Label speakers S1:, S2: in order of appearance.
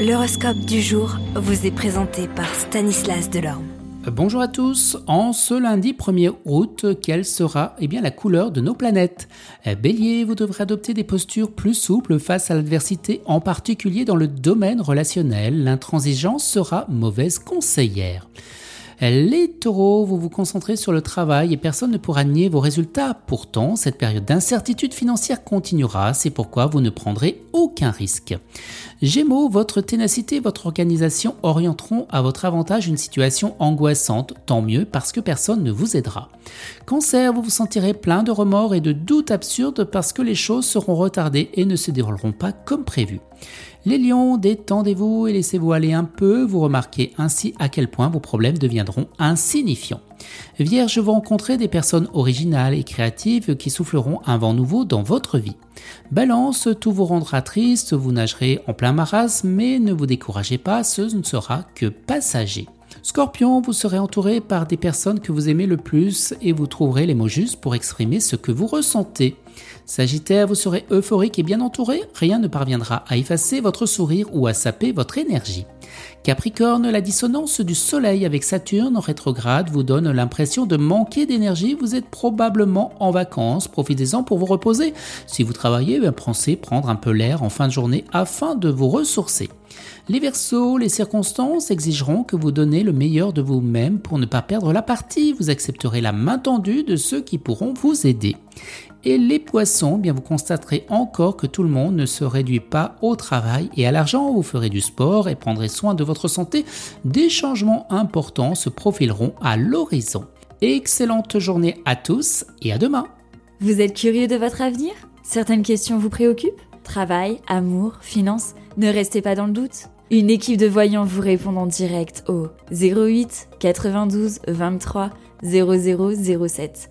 S1: L'horoscope du jour vous est présenté par Stanislas Delorme.
S2: Bonjour à tous, en ce lundi 1er août, quelle sera eh bien, la couleur de nos planètes? Bélier, vous devrez adopter des postures plus souples face à l'adversité, en particulier dans le domaine relationnel. L'intransigeance sera mauvaise conseillère. Les taureaux, vous vous concentrez sur le travail et personne ne pourra nier vos résultats. Pourtant, cette période d'incertitude financière continuera, c'est pourquoi vous ne prendrez aucun risque. Gémeaux, votre ténacité et votre organisation orienteront à votre avantage une situation angoissante, tant mieux parce que personne ne vous aidera. Cancer, vous vous sentirez plein de remords et de doutes absurdes parce que les choses seront retardées et ne se dérouleront pas comme prévu. Les lions, détendez-vous et laissez-vous aller un peu, vous remarquez ainsi à quel point vos problèmes deviendront insignifiants. Vierge, vous rencontrez des personnes originales et créatives qui souffleront un vent nouveau dans votre vie. Balance, tout vous rendra triste, vous nagerez en plein marasme, mais ne vous découragez pas, ce ne sera que passager. Scorpion, vous serez entouré par des personnes que vous aimez le plus et vous trouverez les mots justes pour exprimer ce que vous ressentez. Sagittaire, vous serez euphorique et bien entouré, rien ne parviendra à effacer votre sourire ou à saper votre énergie. Capricorne, la dissonance du Soleil avec Saturne en rétrograde vous donne l'impression de manquer d'énergie, vous êtes probablement en vacances, profitez-en pour vous reposer. Si vous travaillez, ben, pensez prendre un peu l'air en fin de journée afin de vous ressourcer. Les Verseaux, les circonstances exigeront que vous donnez le meilleur de vous-même pour ne pas perdre la partie. Vous accepterez la main tendue de ceux qui pourront vous aider. Et les poissons, bien vous constaterez encore que tout le monde ne se réduit pas au travail et à l'argent. Vous ferez du sport et prendrez soin de votre santé. Des changements importants se profileront à l'horizon. Excellente journée à tous et à demain.
S3: Vous êtes curieux de votre avenir? Certaines questions vous préoccupent? Travail, amour, finances? Ne restez pas dans le doute. Une équipe de voyants vous répond en direct au 08 92 23 0007.